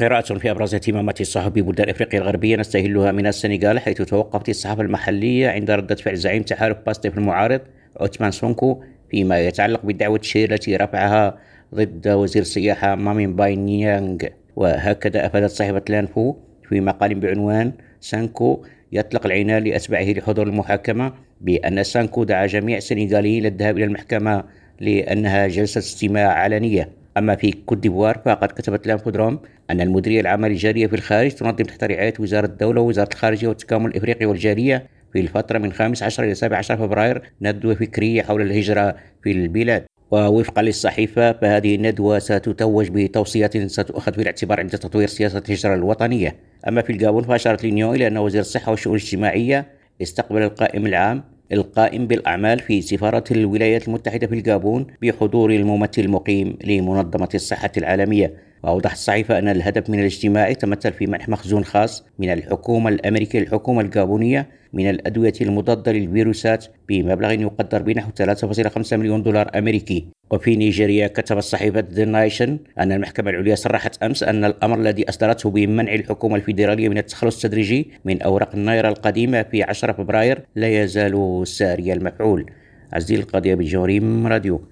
قراءة في أبرز اهتمامات الصحف ببلدان أفريقيا الغربية نستهلها من السنغال حيث توقفت الصحافة المحلية عند ردة فعل زعيم تحالف باستيف المعارض عثمان سونكو فيما يتعلق بالدعوى الشهيرة التي رفعها ضد وزير السياحة مامي مباي نيانغ. وهكذا أفادت صحيفة لانفو في مقال بعنوان سونكو يطلق العنان لأتباعه لحضور المحاكمة بأن سونكو دعا جميع السنغاليين للذهاب إلى المحكمة لأنها جلسة استماع علنية. أما في كوت ديفوار فقد كتبت لانفودروم أن المديرية العامة للجالية في الخارج تنظم تحت رعاية وزارة الدولة ووزارة الخارجية والتكامل الإفريقي والجالية في الفترة من 15 إلى 17 فبراير ندوة فكرية حول الهجرة في البلاد. ووفقا للصحيفة فهذه الندوة ستتوج بتوصيات ستؤخذ في الاعتبار عند تطوير سياسة الهجرة الوطنية. أما في الجابون فأشارت لينيو إلى أن وزير الصحة والشؤون الاجتماعية استقبل القائم العام القائم بالأعمال في سفارة الولايات المتحدة في الجابون بحضور الممثل المقيم لمنظمة الصحة العالمية. وأوضحت الصحيفة أن الهدف من الاجتماع يتمثل في منح مخزون خاص من الحكومة الأمريكية للحكومة الجابونية من الأدوية المضادة للفيروسات بمبلغ يقدر بنحو 3.5 مليون دولار أمريكي. وفي نيجيريا كتبت صحيفة ذا نايشن أن المحكمة العليا صرحت أمس أن الأمر الذي أصدرته بمنع الحكومة الفيدرالية من التخلص التدريجي من أوراق النايرة القديمة في 10 فبراير لا يزال ساري المفعول. عزيز القضية بجوريم راديو.